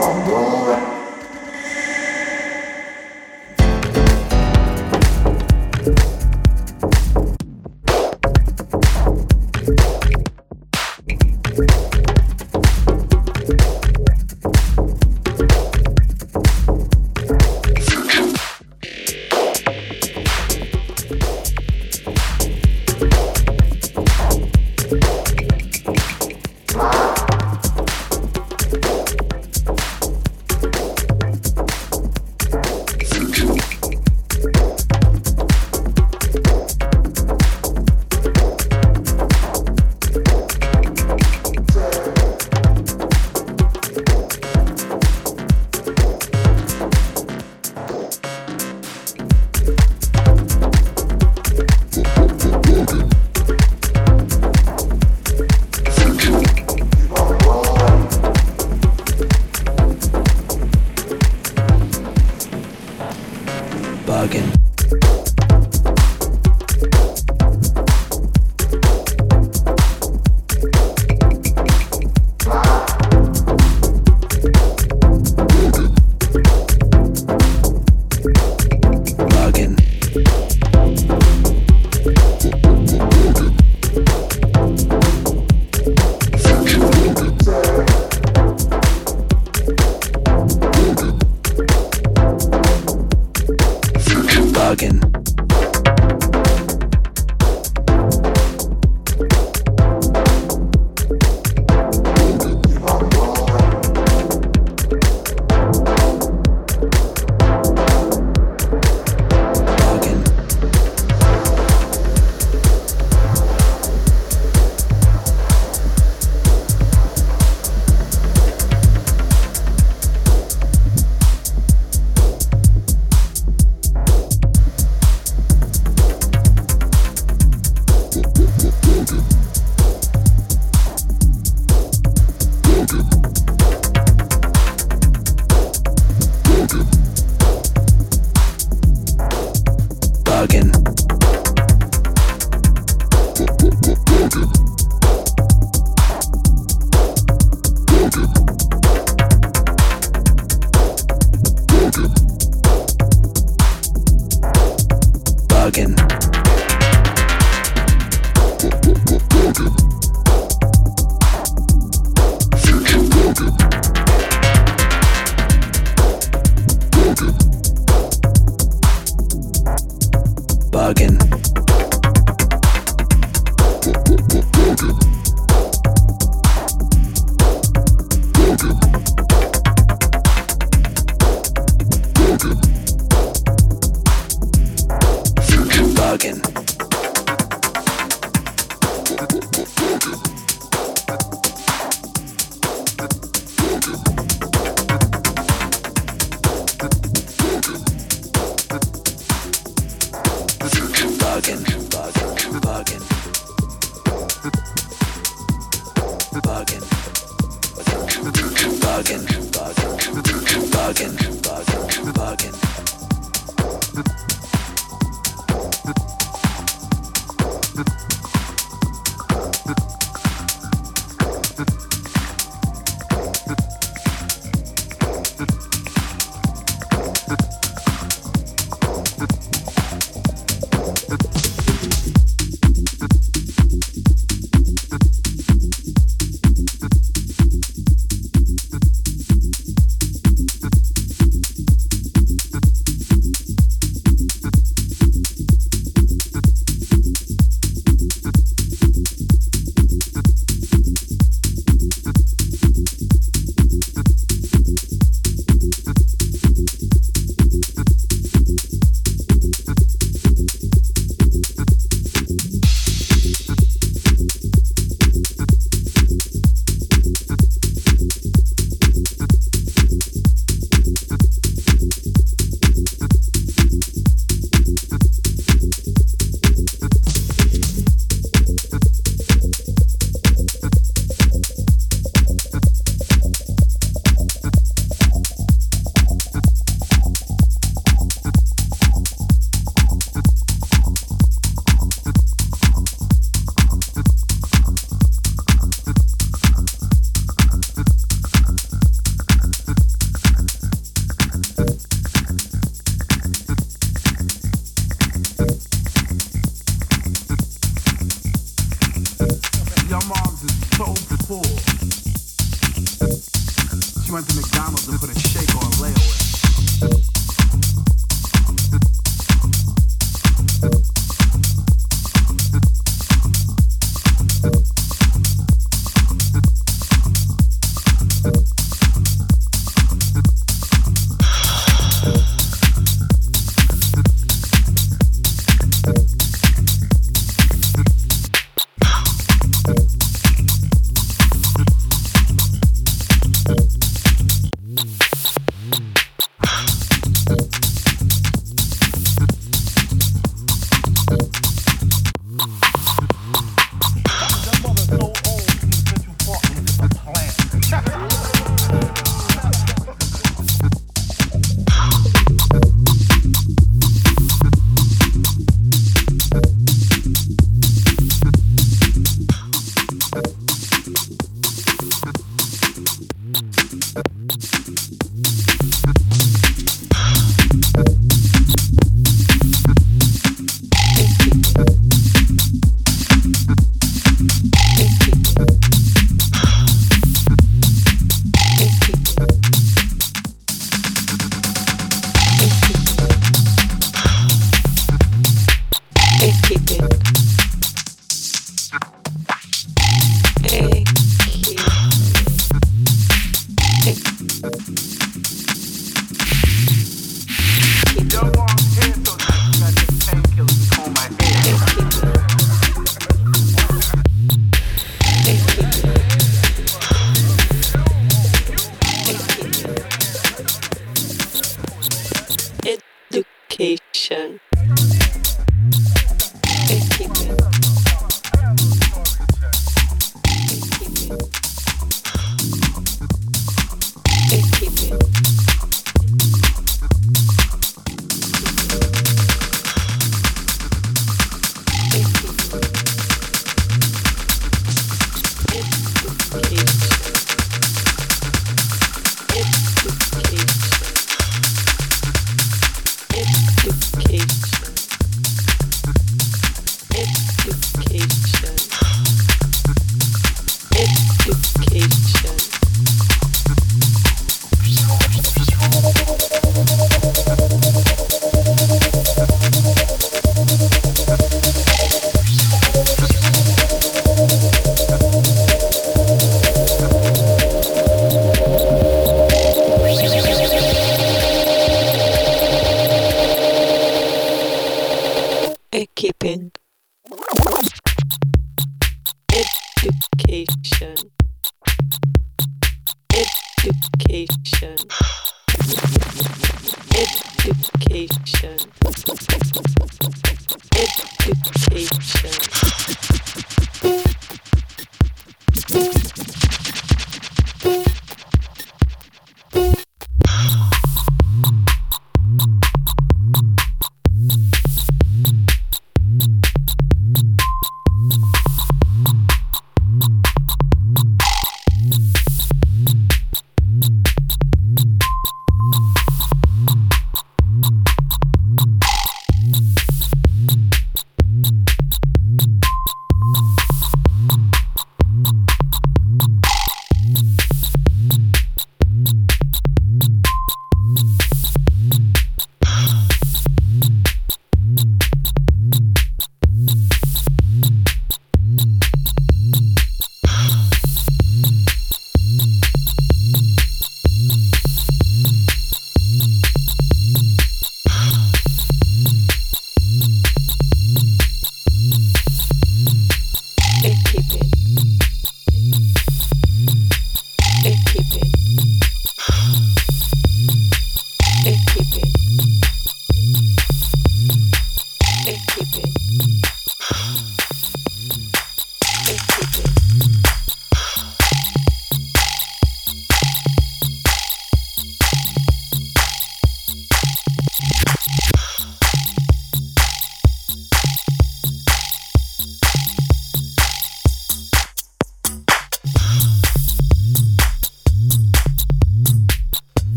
From